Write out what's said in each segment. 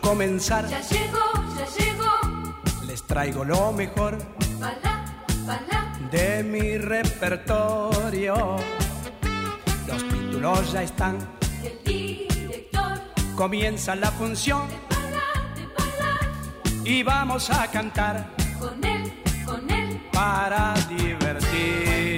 Comenzar. ya llegó, ya llegó. Les traigo lo mejor Balá, balá, de mi repertorio. Los títulos ya están, el director. comienza la función De balá, de balá, y vamos a cantar con él, con él. para divertirnos.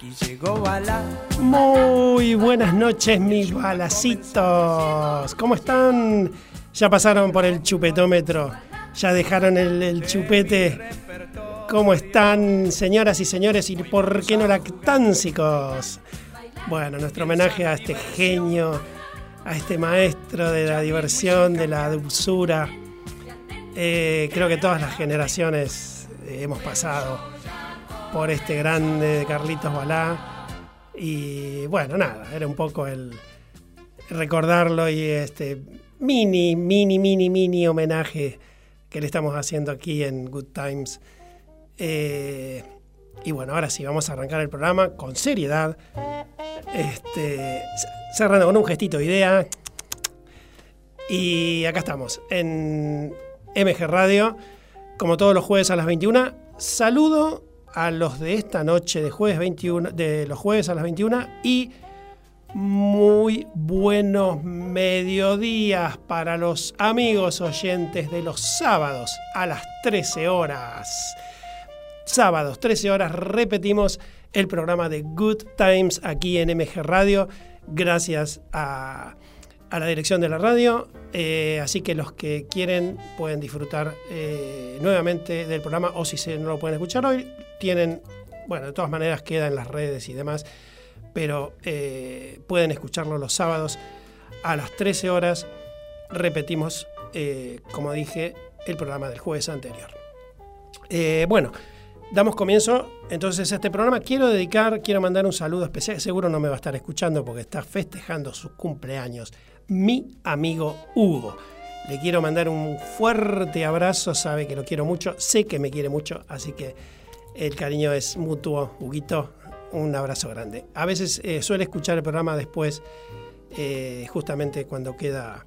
Aquí llegó Bala, Muy buenas noches, mis balacitos. ¿Cómo están? Ya pasaron por el chupetómetro. Ya dejaron el, chupete. ¿Cómo están, señoras y señores? ¿Y por qué no lactánsicos? Bueno, nuestro homenaje a este genio, a este maestro de la diversión, de la dulzura. Eh, creo que todas las generaciones hemos pasado por este grande de Carlitos Balá. Y bueno, nada, era un poco el recordarlo y este mini, mini, mini, mini homenaje que le estamos haciendo aquí en Good Times. Eh, y bueno, ahora sí, vamos a arrancar el programa con seriedad. Este, cerrando con un gestito de idea. Y acá estamos, en MG Radio, como todos los jueves a las 21. Saludo a los de esta noche de jueves 21, de los jueves a las 21 y muy buenos mediodías para los amigos oyentes de los sábados a las 13 horas. Sábados, 13 horas, repetimos el programa de Good Times aquí en MG Radio. Gracias a, a la dirección de la radio. Eh, así que los que quieren pueden disfrutar eh, nuevamente del programa o si se, no lo pueden escuchar hoy, tienen, bueno, de todas maneras queda en las redes y demás, pero eh, pueden escucharlo los sábados a las 13 horas. Repetimos, eh, como dije, el programa del jueves anterior. Eh, bueno, damos comienzo entonces a este programa. Quiero dedicar, quiero mandar un saludo especial. Seguro no me va a estar escuchando porque está festejando su cumpleaños. Mi amigo Hugo. Le quiero mandar un fuerte abrazo, sabe que lo quiero mucho, sé que me quiere mucho, así que el cariño es mutuo. Huguito, un abrazo grande. A veces eh, suele escuchar el programa después, eh, justamente cuando queda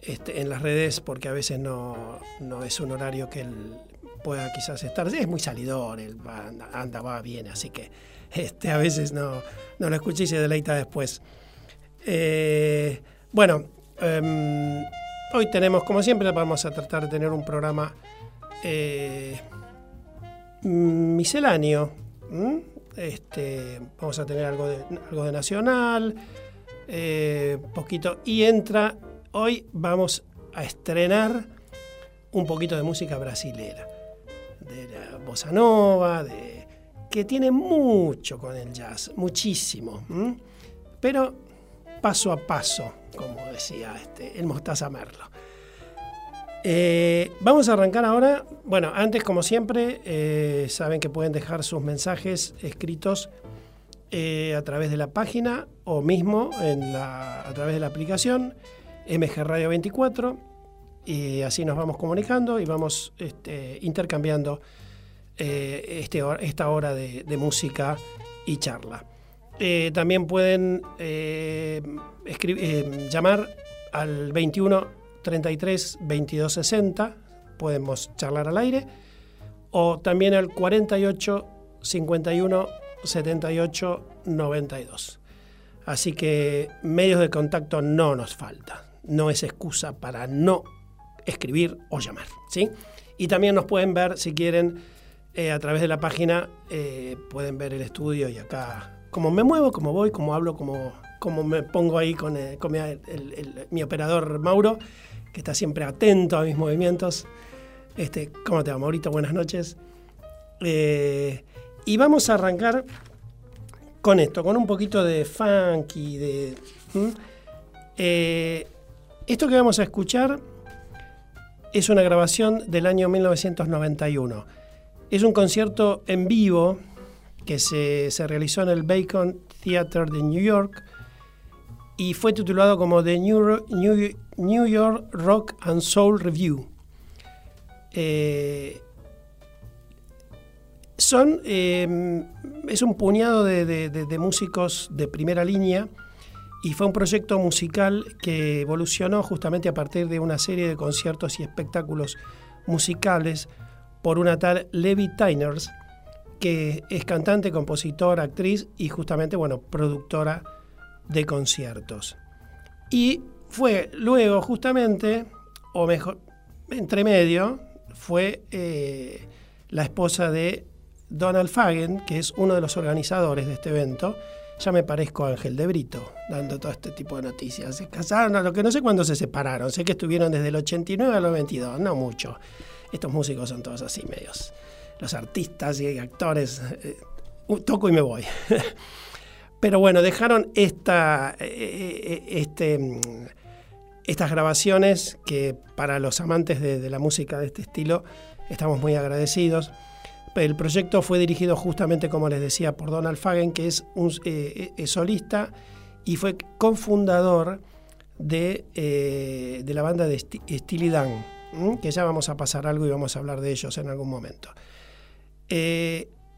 este, en las redes, porque a veces no, no es un horario que él pueda quizás estar. Es muy salidor, él anda, va, viene, así que este, a veces no, no lo escuché y se deleita después. Eh, bueno, em, hoy tenemos, como siempre, vamos a tratar de tener un programa misceláneo. ¿m? Este, vamos a tener algo de, algo de nacional, eh, poquito. Y entra, hoy vamos a estrenar un poquito de música brasilera, de la bossa nova, de, que tiene mucho con el jazz, muchísimo. Pero paso a paso, como decía este, el Mostaza Merlo. Eh, vamos a arrancar ahora. Bueno, antes, como siempre, eh, saben que pueden dejar sus mensajes escritos eh, a través de la página o mismo en la, a través de la aplicación MG Radio 24 y así nos vamos comunicando y vamos este, intercambiando este, esta hora de, de música y charla. También pueden llamar al 21 33 22 60, podemos charlar al aire, o también al 48 51 78 92. Así que medios de contacto no nos falta, no es excusa para no escribir o llamar. ¿sí? Y también nos pueden ver, si quieren, eh, a través de la página, eh, pueden ver el estudio y acá cómo me muevo, cómo voy, cómo hablo, cómo, como me pongo ahí con, eh, con mi operador Mauro, que está siempre atento a mis movimientos. Este, ¿Cómo te va, Maurito? Buenas noches. Eh, y vamos a arrancar con esto, con un poquito de funk y de... Eh, esto que vamos a escuchar es una grabación del año 1991. Es un concierto en vivo que se, se realizó en el Bacon Theater de New York y fue titulado como The New, New- York Rock and Soul Review. Eh, son, eh, es un puñado de- de músicos de primera línea y fue un proyecto musical que evolucionó justamente a partir de una serie de conciertos y espectáculos musicales por una tal Levi Tyners, que es cantante, compositora, actriz y justamente, bueno, productora de conciertos. Y fue luego justamente, o mejor, entre medio, fue eh, la esposa de Donald Fagen, que es uno de los organizadores de este evento. Ya me parezco a Ángel de Brito, dando todo este tipo de noticias. Se casaron, lo que no sé cuándo se separaron. Sé que estuvieron desde el 89 al 92, no mucho. Estos músicos son todos así medios. Los artistas y actores, eh, toco y me voy. Pero bueno, dejaron esta, eh, eh, este, mm, estas grabaciones que para los amantes de, la música de este estilo estamos muy agradecidos. El proyecto fue dirigido justamente, como les decía, por Donald Fagen, que es un eh, solista y fue cofundador de, de la banda de Steely Dan, que ya vamos a pasar algo y vamos a hablar de ellos en algún momento.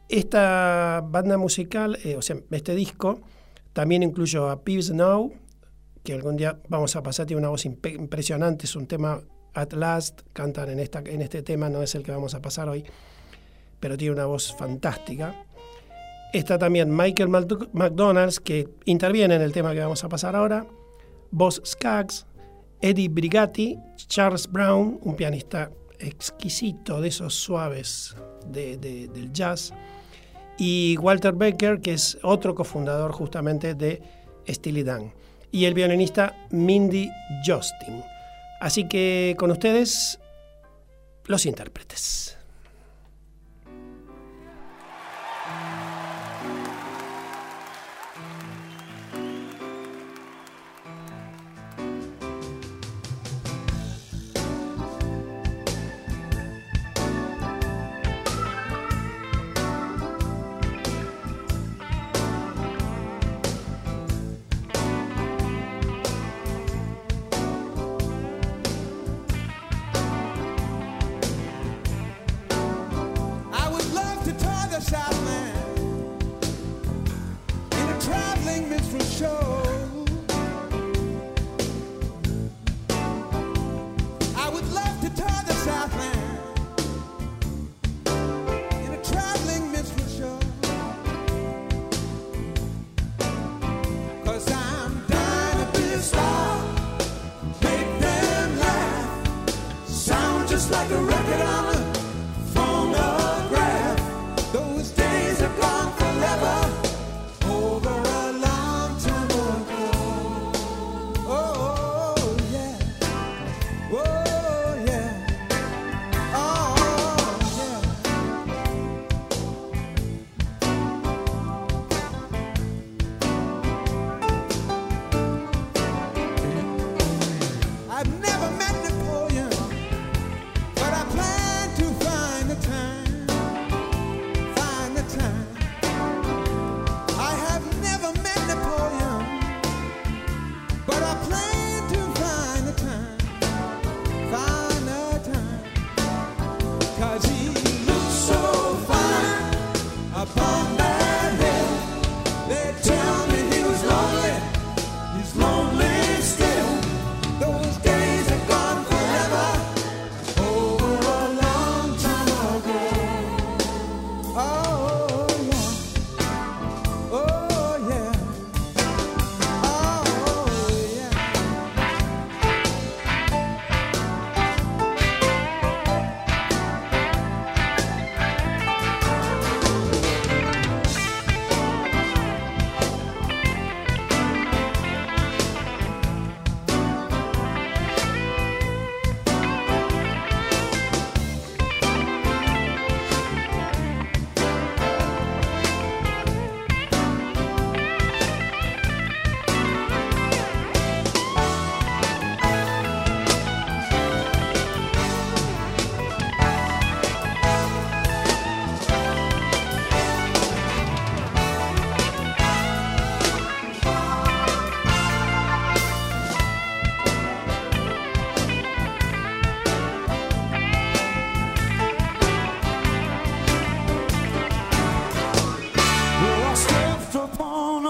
Esta banda musical, eh, o sea, este disco, también incluyó a Peeves Now, que algún día vamos a pasar, tiene una voz impresionante, es un tema At Last, cantan en, esta, en este tema, no es el que vamos a pasar hoy, pero tiene una voz fantástica. Está también Michael McDonald's, que interviene en el tema que vamos a pasar ahora, Boss Skaggs, Eddie Brigatti, Charles Brown, un pianista exquisito de esos suaves de- del jazz, y Walter Becker, que es otro cofundador justamente de Steely Dan, y el violinista Mindy Justin. Así que con ustedes, los intérpretes.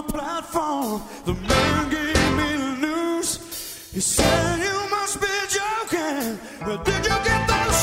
platform. The man gave me the news. He said, You must be joking. Where did you get those?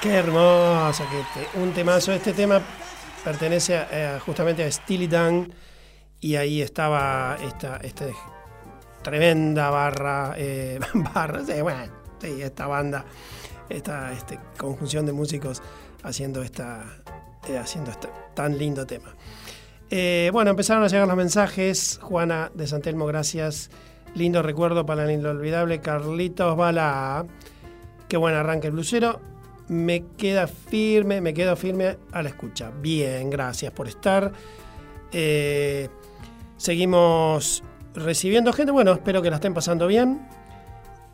Qué hermoso, un temazo. Este tema pertenece a- justamente a Steely Dan y ahí estaba esta, tremenda barra, eh, barra, esta banda, esta este, conjunción de músicos haciendo esta, eh, haciendo este tan lindo tema. Eh, bueno, empezaron a llegar los mensajes. Juana de Santelmo, gracias. Lindo recuerdo para el inolvidable Carlitos Bala. Qué buen arranque el blusero. Me queda firme, me quedo firme a la escucha. Bien, gracias por estar. Eh, seguimos recibiendo gente. Bueno, espero que la estén pasando bien.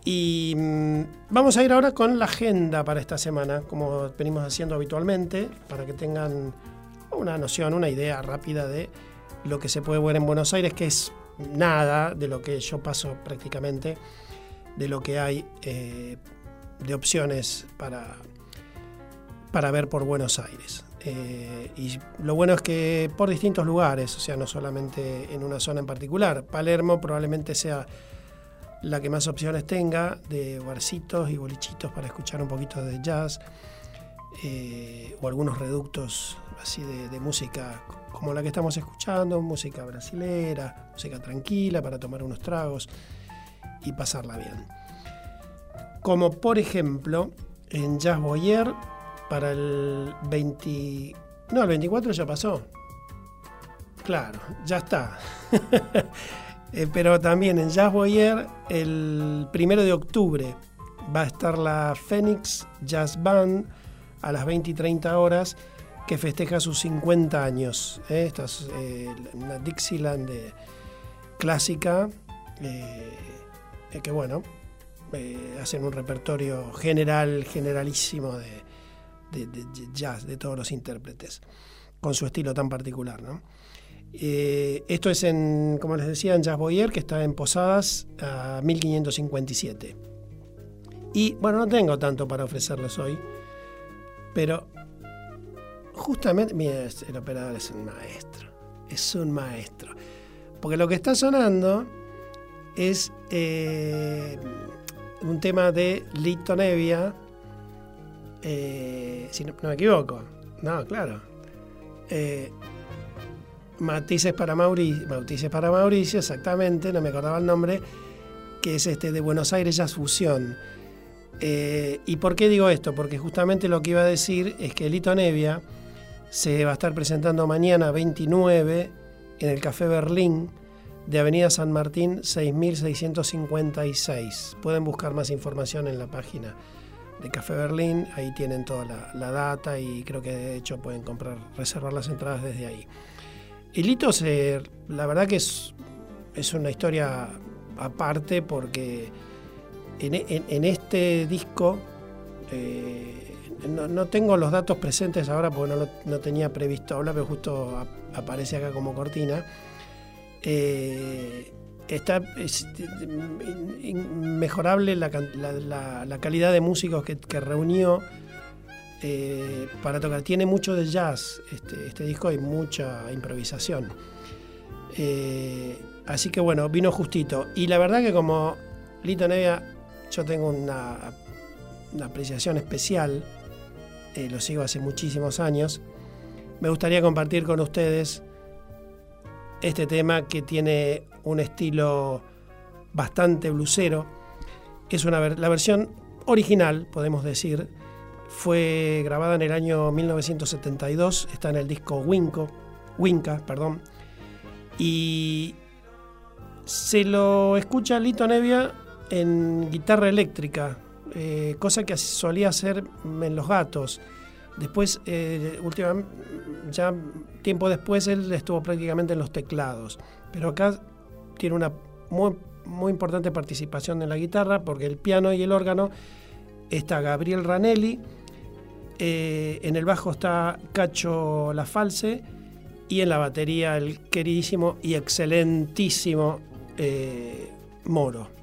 Y mm, vamos a ir ahora con la agenda para esta semana, como venimos haciendo habitualmente, para que tengan una noción, una idea rápida de lo que se puede ver en Buenos Aires, que es nada de lo que yo paso prácticamente, de lo que hay eh, de opciones para, para ver por Buenos Aires. Eh, y lo bueno es que por distintos lugares, o sea, no solamente en una zona en particular. Palermo probablemente sea la que más opciones tenga de barcitos y bolichitos para escuchar un poquito de jazz eh, o algunos reductos así de, de música como la que estamos escuchando, música brasilera, música tranquila para tomar unos tragos y pasarla bien. Como por ejemplo en Jazz Boyer para el 20... No, el 24 ya pasó. Claro, ya está. Eh, pero también en Jazz Boyer el primero de octubre va a estar la Phoenix Jazz Band a las 20 y 30 horas que festeja sus 50 años. ¿eh? Esta es eh, una Dixieland de- clásica eh, eh, que bueno, eh, hacen un repertorio general, generalísimo de, jazz de todos los intérpretes, con su estilo tan particular. ¿no? Eh, esto es en, como les decía, en Jazz Boyer, que está en Posadas a 1557. Y bueno, no tengo tanto para ofrecerles hoy, pero justamente, mira, el operador es un maestro, es un maestro. Porque lo que está sonando es eh, un tema de Lito Nevia, eh, si no, no me equivoco, no, claro. Eh, Matices para Mauricio, para Mauricio, exactamente, no me acordaba el nombre, que es este de Buenos Aires Jazz Fusión. Eh, ¿Y por qué digo esto? Porque justamente lo que iba a decir es que Lito Nevia se va a estar presentando mañana 29 en el Café Berlín de Avenida San Martín 6656. Pueden buscar más información en la página de Café Berlín, ahí tienen toda la, la data y creo que de hecho pueden comprar, reservar las entradas desde ahí. Y Lito, se, la verdad que es, es una historia aparte porque en, este disco, eh, no, no tengo los datos presentes ahora porque no, no tenía previsto hablar, pero justo ap- aparece acá como cortina. Eh, está es, in- in- mejorable la, calidad de músicos que, que reunió eh, para tocar. Tiene mucho de jazz este, este disco y mucha improvisación. Eh, así que bueno, vino justito. Y la verdad que como Lito Nevia, yo tengo una, una apreciación especial, eh, lo sigo hace muchísimos años. Me gustaría compartir con ustedes este tema que tiene un estilo bastante blusero. Es una ver- la versión original, podemos decir, fue grabada en el año 1972, está en el disco Winco, Winca, perdón, y se lo escucha Lito Nevia en guitarra eléctrica, eh, cosa que solía hacer en Los Gatos. Después, eh, última- ya tiempo después, él estuvo prácticamente en los teclados. Pero acá tiene una muy, importante participación en la guitarra, porque el piano y el órgano está Gabriel Ranelli, eh, en el bajo está Cacho La False y en la batería el queridísimo y excelentísimo eh, Moro.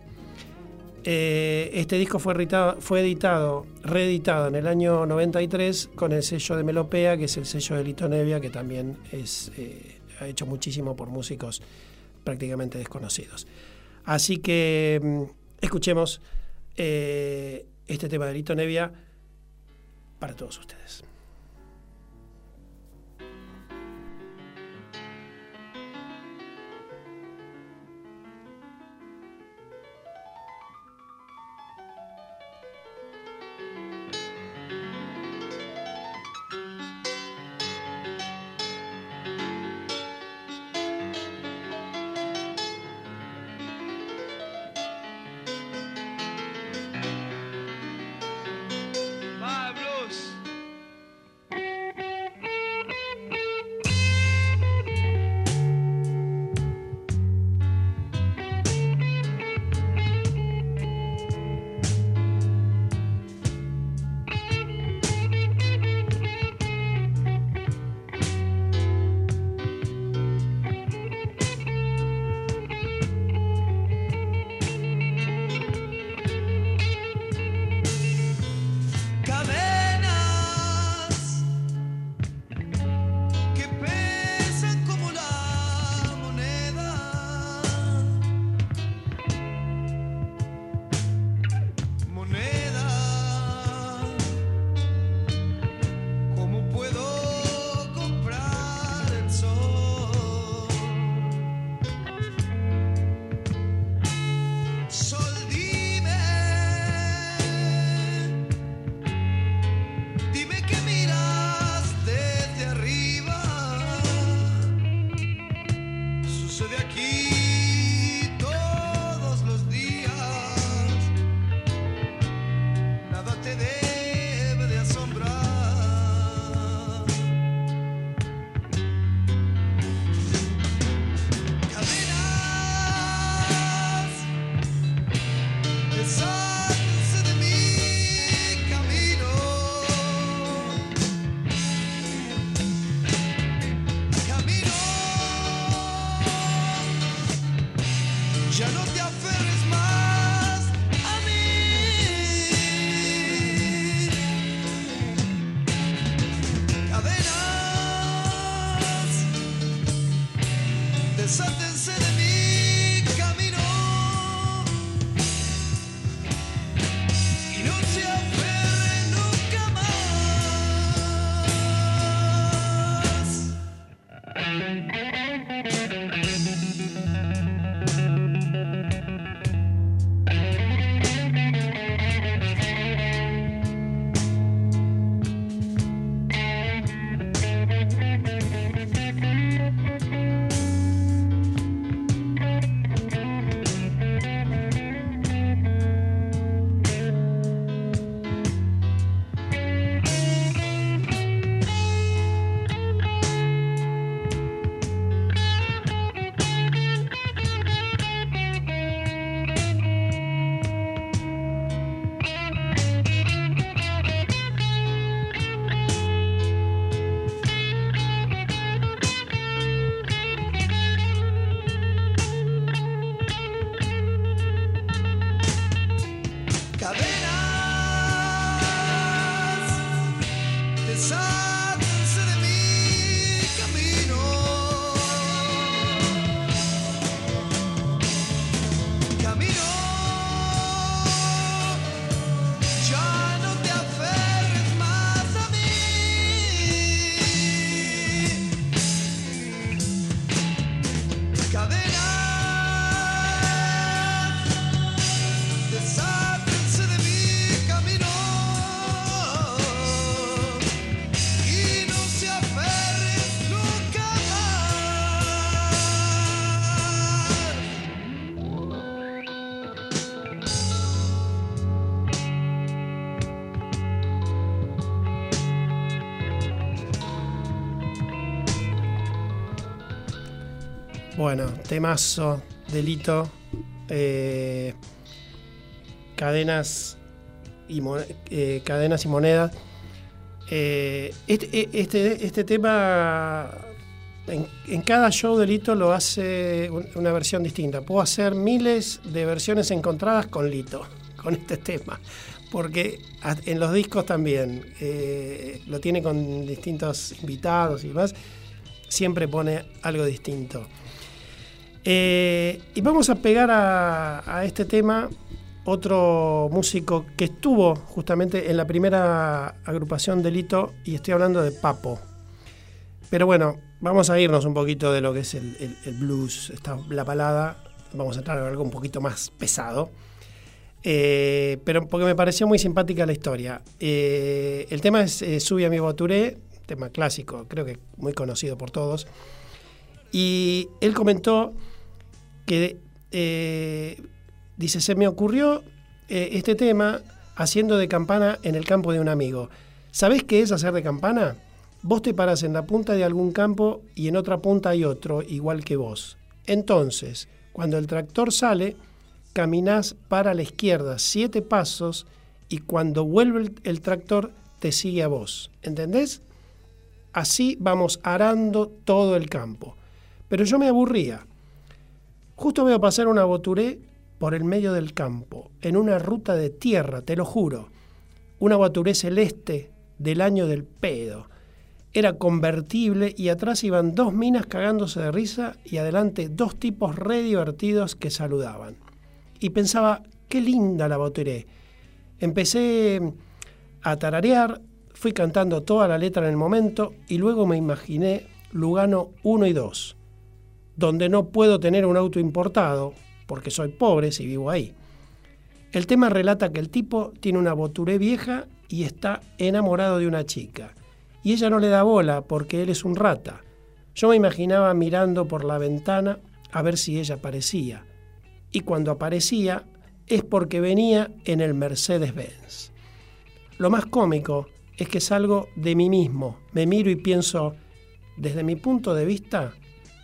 Eh, este disco fue, editado, reeditado en el año 93 con el sello de Melopea, que es el sello de Lito Nevia, que también eh, ha hecho muchísimo por músicos prácticamente desconocidos. Así que mm, escuchemos eh, este tema de Lito Nevia para todos ustedes. Bueno, temazo, delito, eh, cadenas, y eh, cadenas y monedas. Eh, este, eh, este, este tema, en, cada show de Lito lo hace un- una versión distinta. Puedo hacer miles de versiones encontradas con Lito, con este tema. Porque en los discos también eh, lo tiene con distintos invitados y demás. Siempre pone algo distinto. Eh, y vamos a pegar a, este tema otro músico que estuvo justamente en la primera agrupación de Lito, y estoy hablando de Papo. Pero bueno, vamos a irnos un poquito de lo que es el, blues, esta, la balada. Vamos a entrar en algo un poquito más pesado. Eh, pero porque me pareció muy simpática la historia. Eh, el tema es Sube a mi Boturé, tema clásico, creo que muy conocido por todos. Y él comentó que, eh, dice, se me ocurrió eh, este tema haciendo de campana en el campo de un amigo. ¿Sabés qué es hacer de campana? Vos te paras en la punta de algún campo y en otra punta hay otro, igual que vos. Entonces, cuando el tractor sale, caminás para la izquierda siete pasos y cuando vuelve el, el tractor te sigue a vos. ¿Entendés? Así vamos arando todo el campo. Pero yo me aburría. Justo veo pasar una boturé por el medio del campo, en una ruta de tierra, te lo juro. Una boturé celeste del año del pedo. Era convertible y atrás iban dos minas cagándose de risa y adelante dos tipos re divertidos que saludaban. Y pensaba, qué linda la boturé. Empecé a tararear, fui cantando toda la letra en el momento y luego me imaginé Lugano 1 y 2 donde no puedo tener un auto importado, porque soy pobre si vivo ahí. El tema relata que el tipo tiene una boturé vieja y está enamorado de una chica. Y ella no le da bola porque él es un rata. Yo me imaginaba mirando por la ventana a ver si ella aparecía. Y cuando aparecía es porque venía en el Mercedes-Benz. Lo más cómico es que salgo de mí mismo, me miro y pienso, desde mi punto de vista,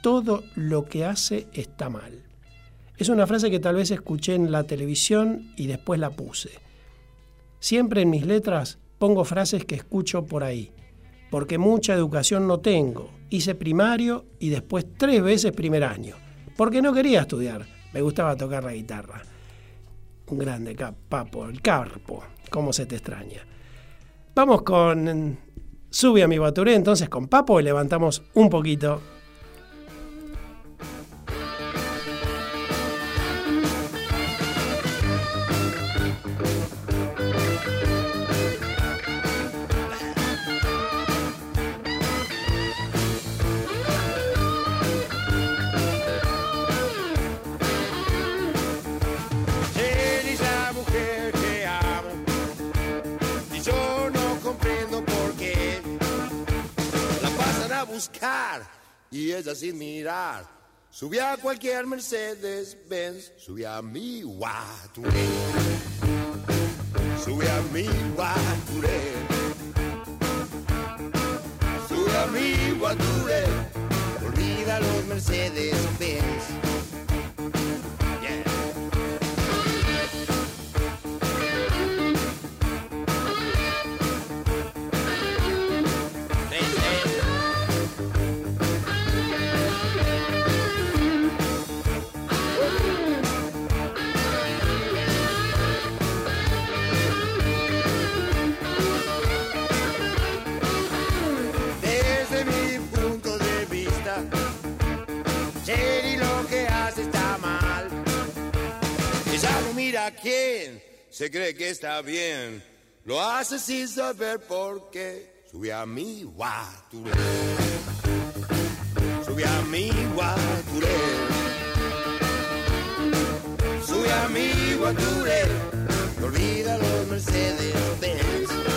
todo lo que hace está mal. Es una frase que tal vez escuché en la televisión y después la puse. Siempre en mis letras pongo frases que escucho por ahí, porque mucha educación no tengo. Hice primario y después tres veces primer año, porque no quería estudiar, me gustaba tocar la guitarra. Un grande papo, el carpo, cómo se te extraña. Vamos con Sube a mi baturé entonces con Papo y levantamos un poquito y ella sin mirar. Subí a cualquier Mercedes Benz subí a mi Guaturé. Subí a mi Guaturé. Subí a mi Guaturé. Olvida los Mercedes Benz quién, se cree que está bien. Lo hace sin saber por qué. Sube a mi guaturé. Sube a mi guaturé. Sube a mi guaturé. No olvida los Mercedes Benz.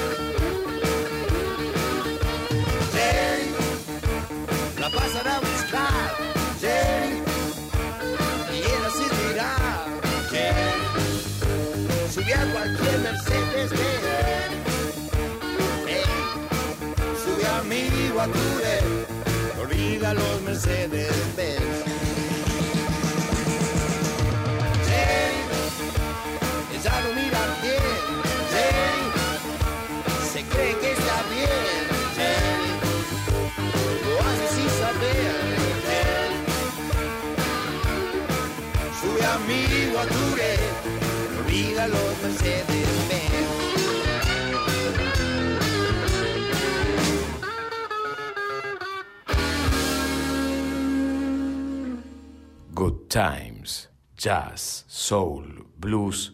aquí Mercedes Benz. Hey, sube amigo a tu vez, obliga los Mercedes Benz. Hey, ya no miran bien. Los. Good Times, Jazz, Soul, Blues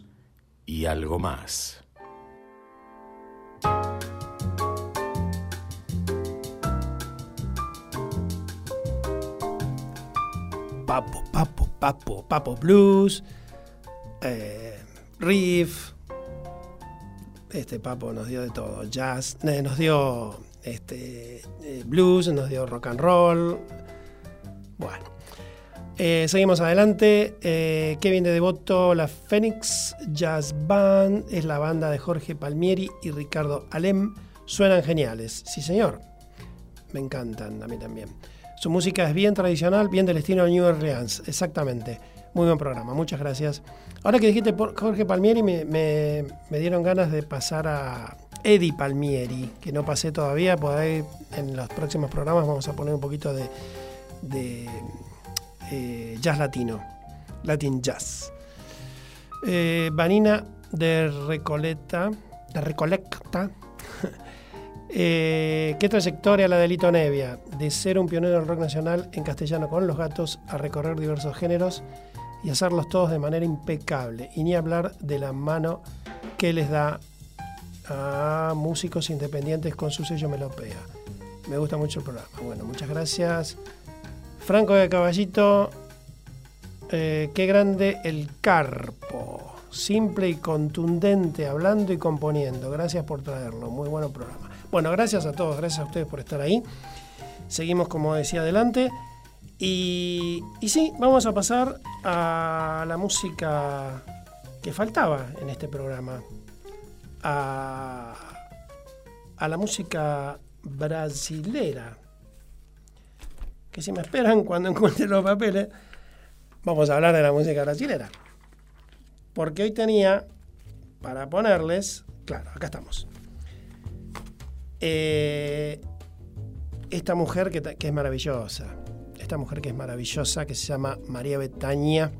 y algo más. Papo, Papo, Papo, Papo Blues, eh, Riff. Este Papo nos dio de todo, jazz, nos dio este, eh, blues, nos dio rock and roll. Bueno, Eh, seguimos adelante. Eh, Kevin de Devoto, la Phoenix Jazz Band, es la banda de Jorge Palmieri y Ricardo Alem. Suenan geniales, sí señor. Me encantan a mí también. Su música es bien tradicional, bien del estilo New Orleans, exactamente. Muy buen programa, muchas gracias. Ahora que dijiste Jorge Palmieri, me, dieron ganas de pasar a Eddie Palmieri, que no pasé todavía, por ahí en los próximos programas vamos a poner un poquito de, de, eh, jazz latino, Latin Jazz. Eh, Vanina de Recoleta, de Recolecta, eh, ¿Qué trayectoria la de Lito Nevia? De ser un pionero del rock nacional en castellano con los gatos a recorrer diversos géneros y hacerlos todos de manera impecable. Y ni hablar de la mano que les da a músicos independientes con su sello melopea. Me gusta mucho el programa. Bueno, muchas gracias. Franco de Caballito, eh, qué grande el carpo. Simple y contundente, hablando y componiendo. Gracias por traerlo. Muy buen programa. Bueno, gracias a todos, gracias a ustedes por estar ahí. Seguimos, como decía, adelante. Y, sí, vamos a pasar a la música que faltaba en este programa. A, a la música brasilera. Que si me esperan cuando encuentre los papeles, vamos a hablar de la música brasilera. Porque hoy tenía para ponerles, claro, acá estamos. Eh, esta mujer que es maravillosa, esta mujer que es maravillosa, que se llama María Betania,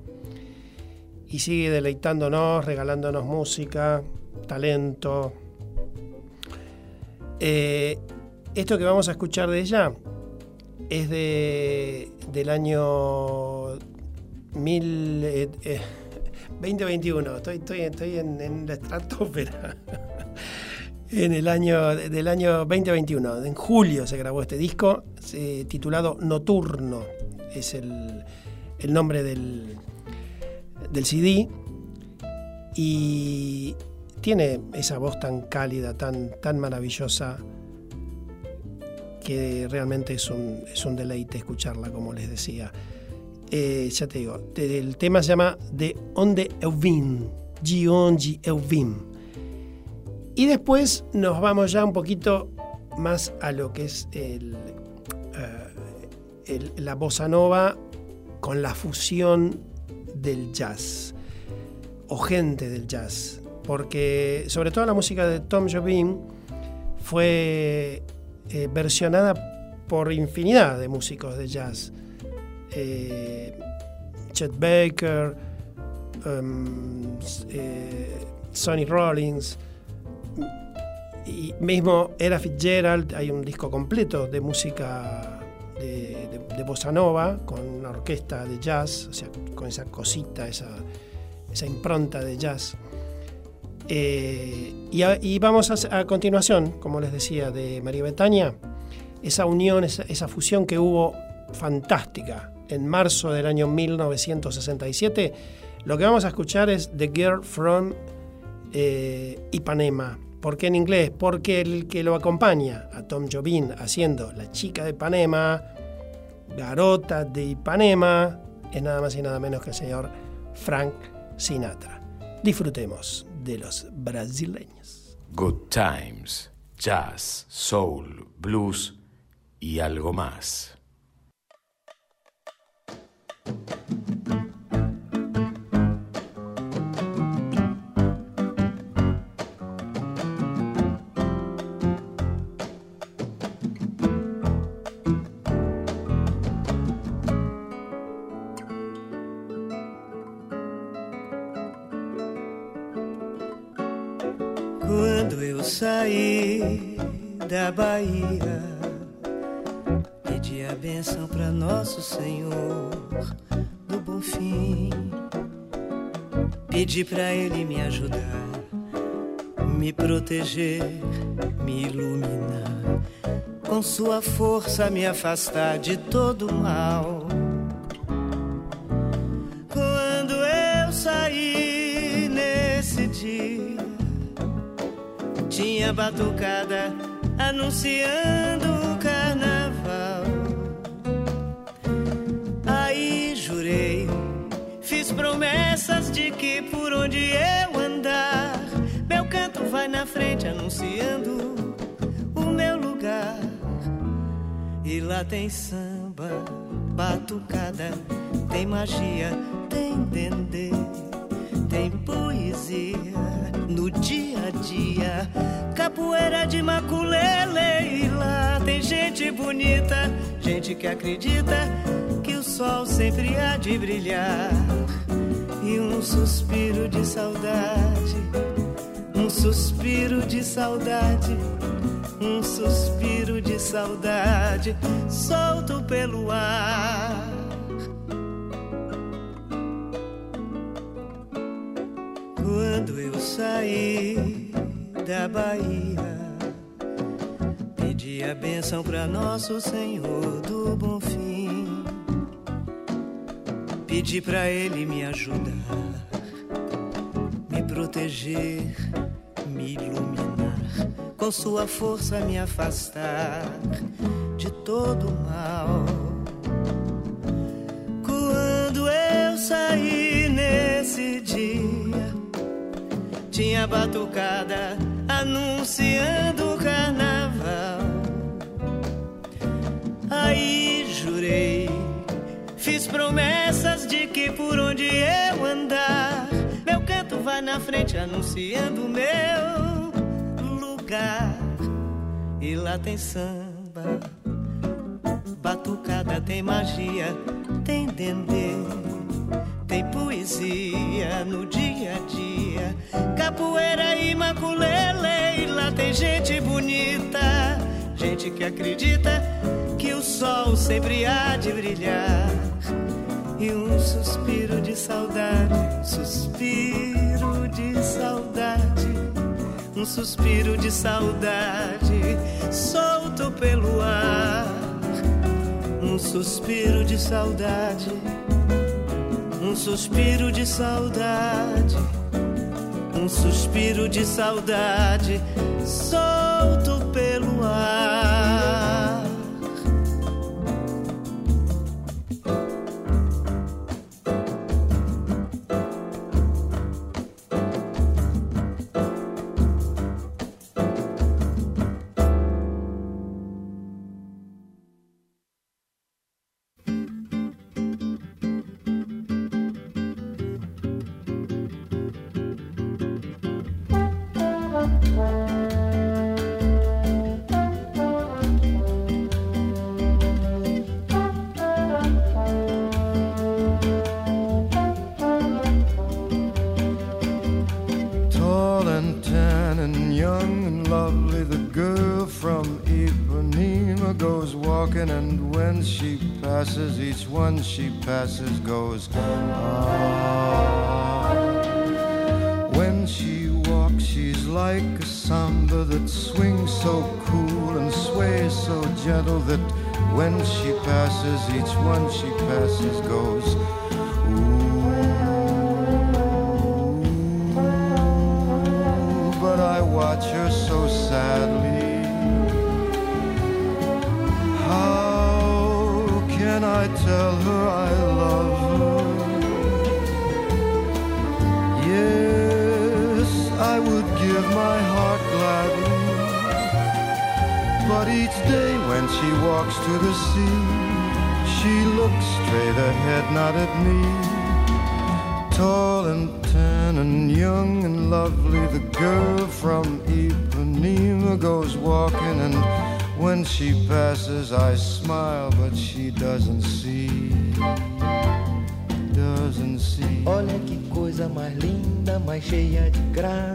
y sigue deleitándonos, regalándonos música, talento. Eh, esto que vamos a escuchar de ella es de, del año mil, eh, eh, 2021. Estoy, estoy, estoy en, en la estratosfera. En el año del año 2021. En julio se grabó este disco eh, titulado Noturno. Es el, el nombre del, del CD. Y tiene esa voz tan cálida, tan, tan maravillosa, que realmente es un, es un deleite escucharla, como les decía. Eh, ya te digo, el tema se llama De Onde Eu Vim, De Onde Eu Vim. Y después nos vamos ya un poquito más a lo que es eh, la bossa nova con la fusión del jazz o gente del jazz. Porque sobre todo la música de Tom Jobim fue eh, versionada por infinidad de músicos de jazz. Eh, Chet Baker, eh, Sonny Rollins, y mismo Era Fitzgerald, hay un disco completo de música de, bossa nova con una orquesta de jazz, con esa cosita, esa, impronta de jazz. Eh, y, a- vamos a, continuación, como les decía, de María Betania, esa unión, esa, esa fusión que hubo fantástica en marzo del año 1967. Lo que vamos a escuchar es The Girl from eh, Ipanema. ¿Por qué en inglés? Porque el que lo acompaña a Tom Jobim haciendo La chica de Ipanema, Garota de Ipanema, es nada más y nada menos que el señor Frank Sinatra. Disfrutemos de los brasileños. Good Times, Jazz, Soul, Blues y algo más. Saí da Bahia, pedi a benção para nosso Senhor do Bom Fim. Pedi para Ele me ajudar, me proteger, me iluminar, com Sua força me afastar de todo mal. Tinha batucada anunciando o carnaval. Aí jurei, fiz promessas de que por onde eu andar, meu canto vai na frente anunciando o meu lugar. E lá tem samba, batucada, tem magia, tem dendê, tem poesia no dia a dia. Capoeira de maculele e lá tem gente bonita, gente que acredita que o sol sempre há de brilhar. E um suspiro de saudade, um suspiro de saudade, um suspiro de saudade, solto pelo ar. Quando eu saí da Bahia, pedi a benção para nosso Senhor do Bom Fim. Pedi para Ele me ajudar, me proteger, me iluminar, com Sua força me afastar de todo mal. Quando eu saí nesse dia, tinha batucada anunciando o carnaval. Aí jurei, fiz promessas de que por onde eu andar, meu canto vai na frente anunciando meu lugar. E lá tem samba, batucada tem magia, tem dendê. Tem poesia no dia a dia, capoeira e maculele. E lá tem gente bonita, gente que acredita que o sol sempre há de brilhar. E um suspiro de saudade, suspiro de saudade, um suspiro de saudade, solto pelo ar. Um suspiro de saudade um suspiro de saudade, um suspiro de saudade, solto pelo ar. She passes goes. Ah. When she walks, she's like a samba that swings so cool and sways so gentle that when she passes, each one she passes goes. To the sea, she looks straight ahead, not at me. Tall and tan and young and lovely, the girl from Ipanema goes walking, and when she passes, I smile, but she doesn't see. Doesn't see. Olha que coisa mais linda, mais cheia de graça.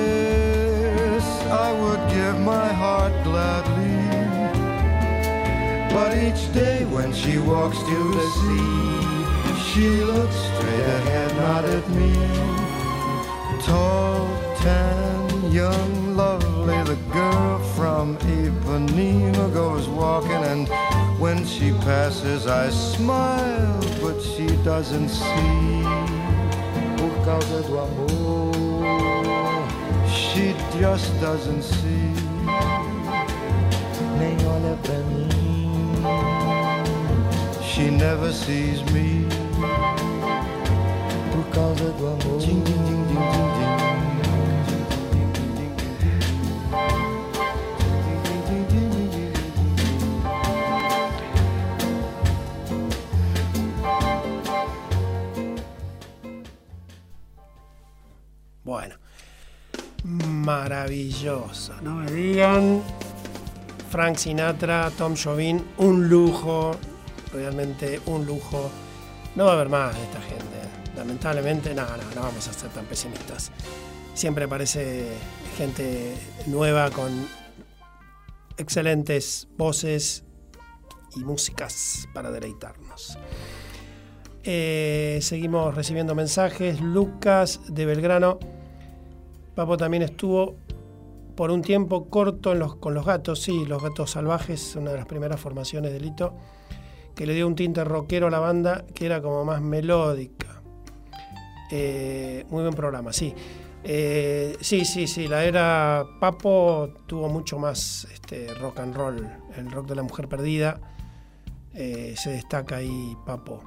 gladly. But each day when she walks to the sea, she looks straight ahead, not at me. Tall, tan, young, lovely, the girl from Ipanema goes walking, and when she passes, I smile, but she doesn't see. Por causa do amor, she just doesn't see. Nem olha pra mim, she never sees me. Por causa do amor. Din, din, din, din, din, din. Bueno, maravilloso. No me digan. Frank Sinatra, Tom Jobim, un lujo, realmente un lujo. No va a haber más de esta gente. Lamentablemente, no, no, no vamos a ser tan pesimistas. Siempre aparece gente nueva con excelentes voces y músicas para deleitarnos. Eh, seguimos recibiendo mensajes. Lucas de Belgrano. Papo también estuvo por un tiempo corto con los gatos. Sí, los gatos salvajes, una de las primeras formaciones de Lito, que le dio un tinte rockero a la banda que era como más melódica. Eh, muy buen programa, sí. Eh, sí, sí, sí, la era Papo tuvo mucho más este, rock and roll, el rock de la mujer perdida. Eh, se destaca ahí Papo.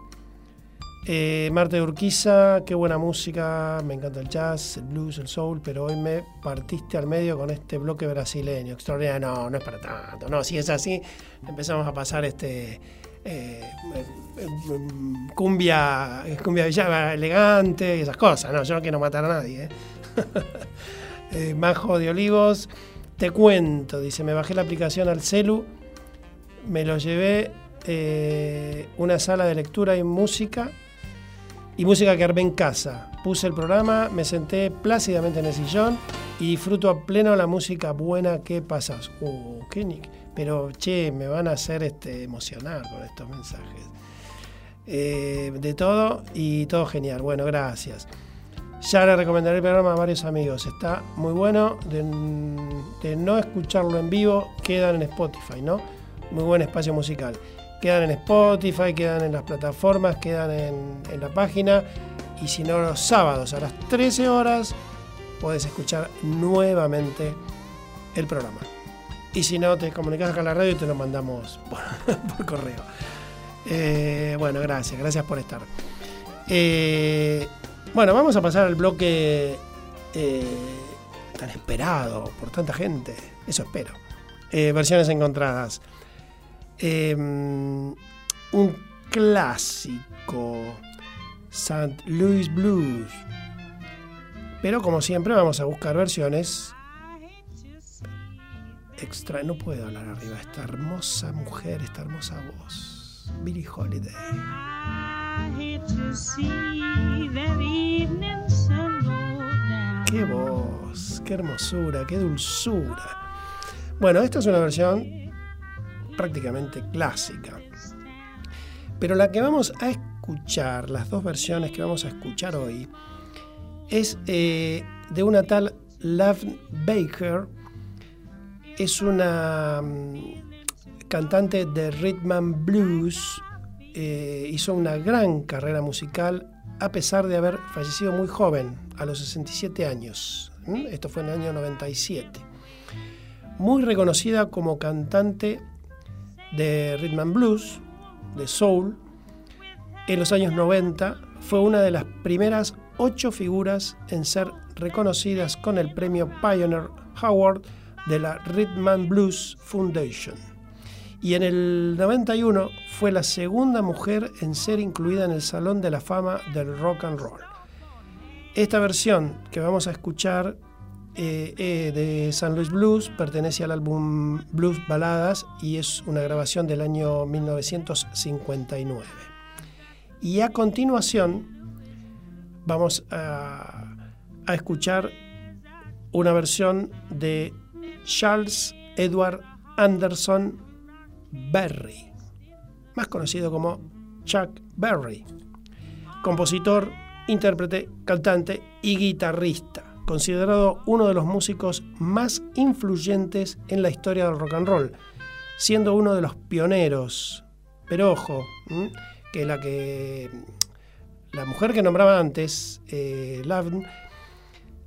Eh, Marta de Urquiza, qué buena música, me encanta el jazz, el blues, el soul, pero hoy me partiste al medio con este bloque brasileño, extraordinario. No, no es para tanto, no, si es así, empezamos a pasar este eh, eh, cumbia, cumbia elegante y esas cosas, no, yo no quiero matar a nadie. ¿eh? Eh, Majo de Olivos, te cuento, dice, me bajé la aplicación al celu, me lo llevé una sala de lectura y música y música que armé en casa. Puse el programa, me senté plácidamente en el sillón y disfruto a pleno la música buena que pasas. Uh, qué ni- Pero che, me van a hacer este, emocionar con estos mensajes. Eh, de todo y todo genial. Bueno, gracias. Ya le recomendaré el programa a varios amigos. Está muy bueno. De, de no escucharlo en vivo, quedan en Spotify, ¿no? Muy buen espacio musical. Quedan en Spotify, quedan en las plataformas, quedan en, en la página. Y si no, los sábados a las 13 horas puedes escuchar nuevamente el programa. Y si no, te comunicas acá a la radio y te lo mandamos por, correo. Eh, bueno, gracias, gracias por estar. Eh, bueno, vamos a pasar al bloque eh, tan esperado por tanta gente. Eso espero. Versiones encontradas. Eh, un clásico. St. Louis Blues. Pero como siempre vamos a buscar versiones extra. No puedo hablar arriba. Esta hermosa mujer, esta hermosa voz. Billie Holiday. Qué voz, qué hermosura, qué dulzura. Bueno, esta es una versión prácticamente clásica. Pero la que vamos a escuchar, las dos versiones que vamos a escuchar hoy, es eh, de una tal Love Baker. Es una mm, cantante de rhythm and blues. eh, hizo una gran carrera musical a pesar de haber fallecido muy joven, a los 67 años. Esto fue en el año 97. Muy reconocida como cantante de rhythm and blues, de soul. En los años 90 fue una de las primeras ocho figuras en ser reconocidas con el premio Pioneer Award de la Rhythm and Blues Foundation. Y en el 91 fue la segunda mujer en ser incluida en el Salón de la Fama del Rock and Roll. Esta versión que vamos a escuchar eh, eh, de San Luis Blues pertenece al álbum Blues Baladas y es una grabación del año 1959. Y a continuación vamos a escuchar una versión de Charles Edward Anderson Berry, más conocido como Chuck Berry, compositor, intérprete, cantante y guitarrista, considerado uno de los músicos más influyentes en la historia del rock and roll, siendo uno de los pioneros. Pero ojo, que la que la mujer que nombraba antes, eh, Lavn,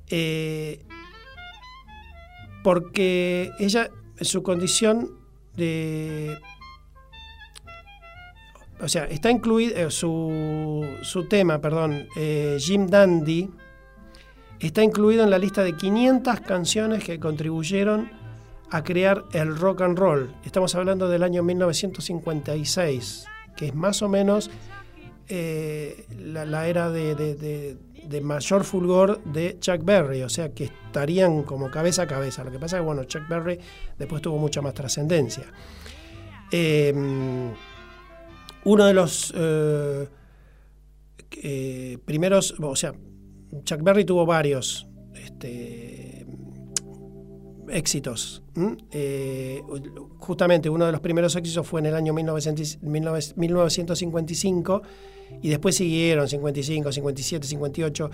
eh, porque ella, su condición de... O sea, está incluido su, su tema, perdón, eh, Jim Dandy, está incluido en la lista de 500 canciones que contribuyeron a crear el rock and roll. Estamos hablando del año 1956, que es más o menos eh, la, era de, de- de- de mayor fulgor de Chuck Berry, o sea que estarían como cabeza a cabeza. Lo que pasa es que bueno, Chuck Berry después tuvo mucha más trascendencia. Eh, uno de los eh, primeros, o sea, Chuck Berry tuvo varios este, éxitos. Eh, justamente uno de los primeros éxitos fue en el año 1900 19- 1955 y después siguieron 55, 57, 58.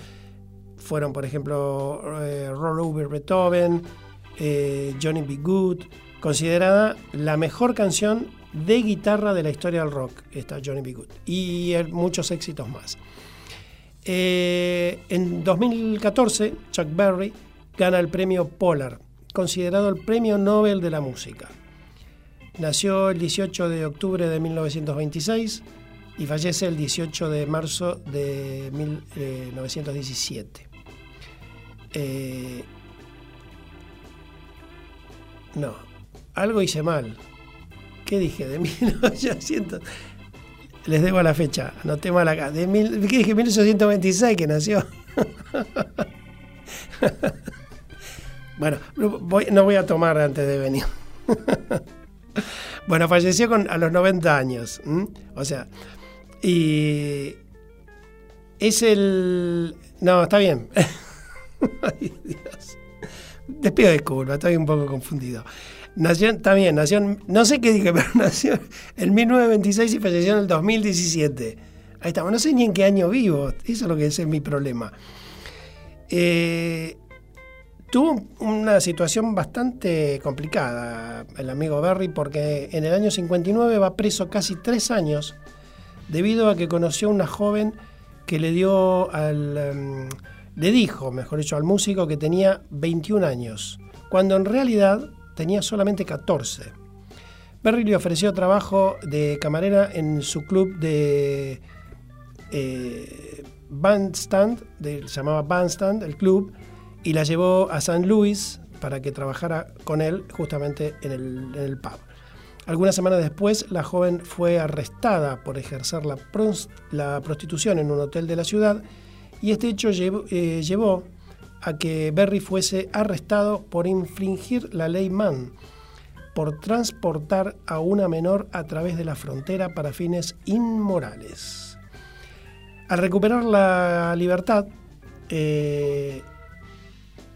Fueron, por ejemplo, eh, Roll Over Beethoven, eh, Johnny B. Good, considerada la mejor canción de guitarra de la historia del rock, esta Johnny B. Good, y eh, muchos éxitos más. Eh, en 2014, Chuck Berry gana el premio Polar, considerado el premio Nobel de la música. Nació el 18 de octubre de 1926 y fallece el 18 de marzo de 1917. Eh, no, algo hice mal. ¿Qué dije? De 1800. Les debo la fecha, anoté mal acá. De mil, ¿Qué dije? 1826 que nació. bueno, no voy, a tomar antes de venir. bueno, falleció con, a los 90 años. ¿m? O sea, y es el... No, está bien. Ay, Dios. Les pido disculpas, estoy un poco confundido. Nació, está bien, nació, no sé qué dije, pero nació en 1926 y falleció en el 2017. Ahí estamos, no sé ni en qué año vivo, eso es lo que es mi problema. Eh, tuvo una situación bastante complicada el amigo Berry porque en el año 59 va preso casi tres años debido a que conoció a una joven que le dio al... em, le dijo, mejor dicho, al músico que tenía 21 años, cuando en realidad tenía solamente 14. Berry le ofreció trabajo de camarera en su club de eh, bandstand, de- se llamaba Bandstand, el club, y la llevó a San Luis para que trabajara con él justamente en el, el pub. Algunas semanas después, la joven fue arrestada por ejercer la, pros- la prostitución en un hotel de la ciudad y este hecho llevó, eh, llevó a que Berry fuese arrestado por infringir la ley Mann, por transportar a una menor a través de la frontera para fines inmorales. Al recuperar la libertad, eh,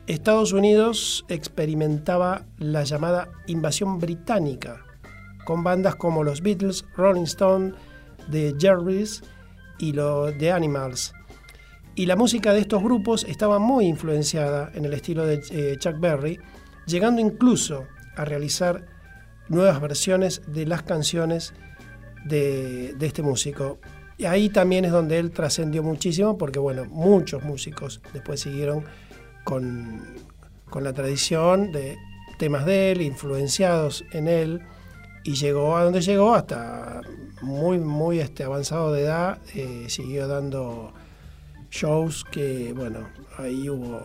Estados Unidos experimentaba la llamada invasión británica, con bandas como los Beatles, Rolling Stone, The Jerrys y los The Animals. Y la música de estos grupos estaba muy influenciada en el estilo de eh, Chuck Berry, llegando incluso a realizar nuevas versiones de las canciones de, este músico. Y ahí también es donde él trascendió muchísimo, porque bueno, muchos músicos después siguieron con, con la tradición de temas de él, influenciados en él, y llegó a donde llegó hasta muy, muy este, avanzado de edad, eh, siguió dando shows que, bueno, ahí hubo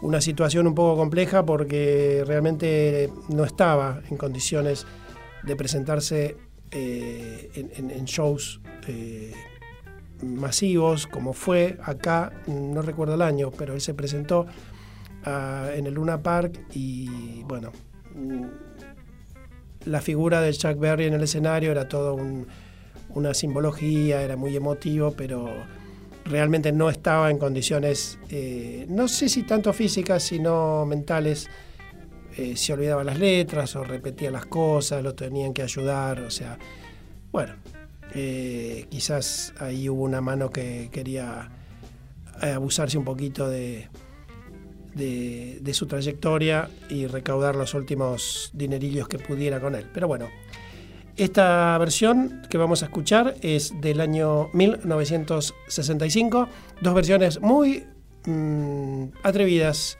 una situación un poco compleja porque realmente no estaba en condiciones de presentarse eh, en, shows eh, masivos, como fue acá, no recuerdo el año, pero él se presentó ah, en el Luna Park y bueno, mm, la figura de Chuck Berry en el escenario era todo un- una simbología, era muy emotivo, pero realmente no estaba en condiciones, eh, no sé si tanto físicas, sino mentales. Eh, se olvidaba las letras o repetía las cosas, lo tenían que ayudar, o sea, bueno, eh, quizás ahí hubo una mano que quería abusarse un poquito de, de, de su trayectoria y recaudar los últimos dinerillos que pudiera con él. Pero bueno, esta versión que vamos a escuchar es del año 1965, dos versiones muy mm, atrevidas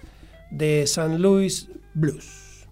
de San Luis Blues.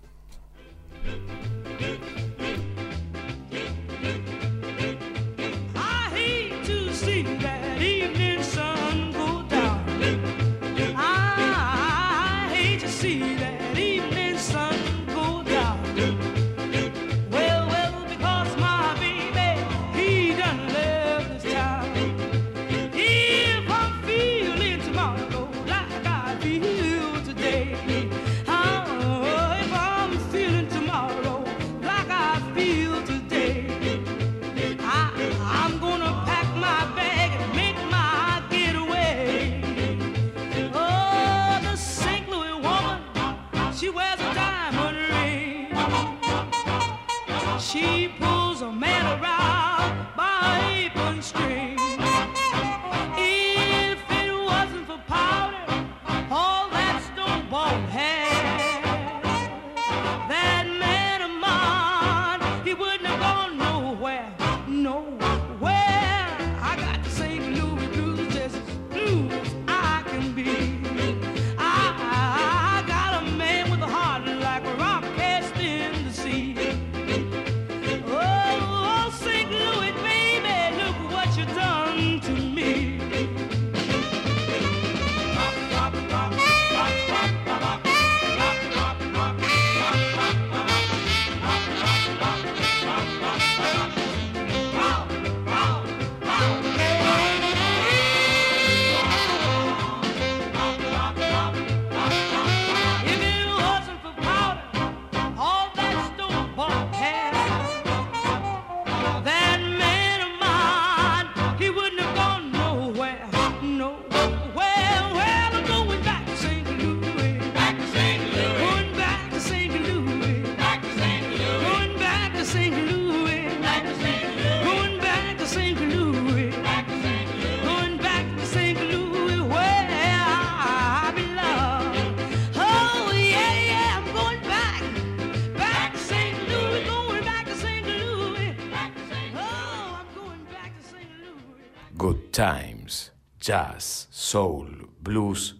Soul, Blues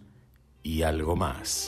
y algo más.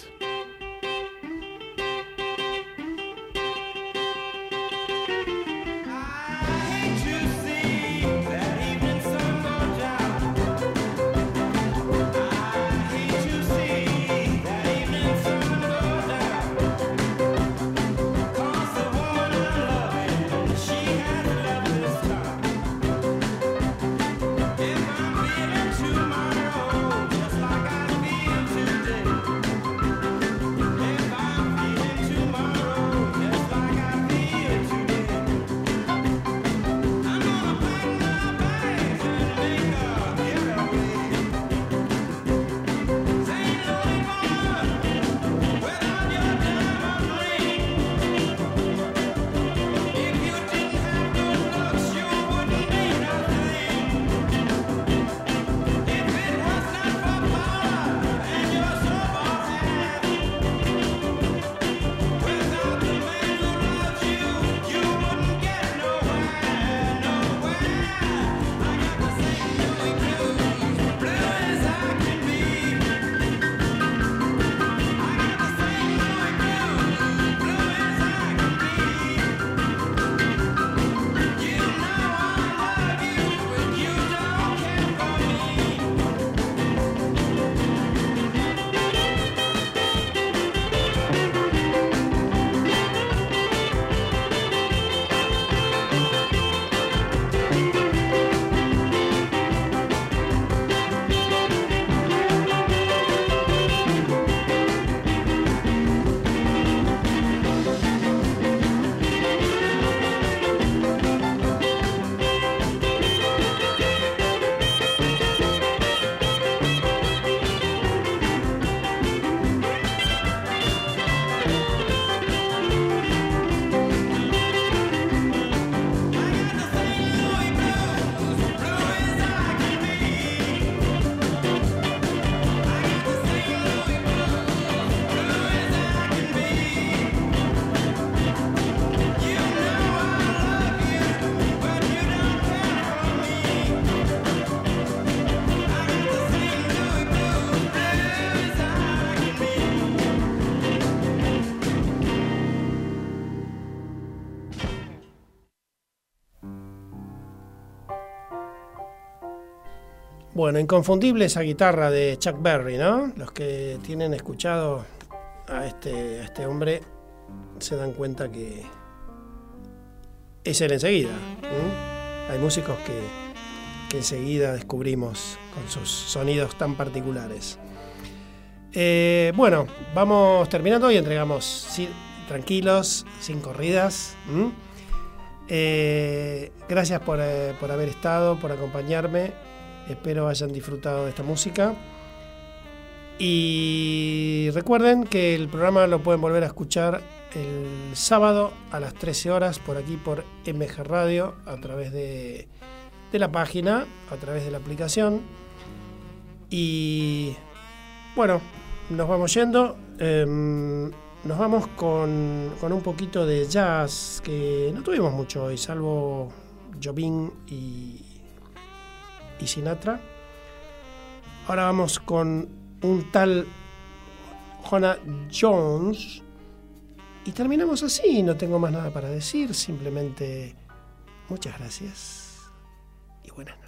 Bueno, inconfundible esa guitarra de Chuck Berry, ¿no? Los que tienen escuchado a este, este hombre se dan cuenta que es él enseguida. Hay músicos que, enseguida descubrimos con sus sonidos tan particulares. Eh, bueno, vamos terminando y entregamos tranquilos, sin corridas. Eh, gracias por, eh, por haber estado, por acompañarme. Espero hayan disfrutado de esta música. Y recuerden que el programa lo pueden volver a escuchar el sábado a las 13 horas por aquí por MG Radio a través de, la página, a través de la aplicación. Y bueno, nos vamos yendo. Em, nos vamos con, con un poquito de jazz que no tuvimos mucho hoy, salvo Jobim y, y Sinatra. Ahora vamos con un tal Jonah Jones. Y terminamos así, no tengo más nada para decir, simplemente muchas gracias y buenas noches.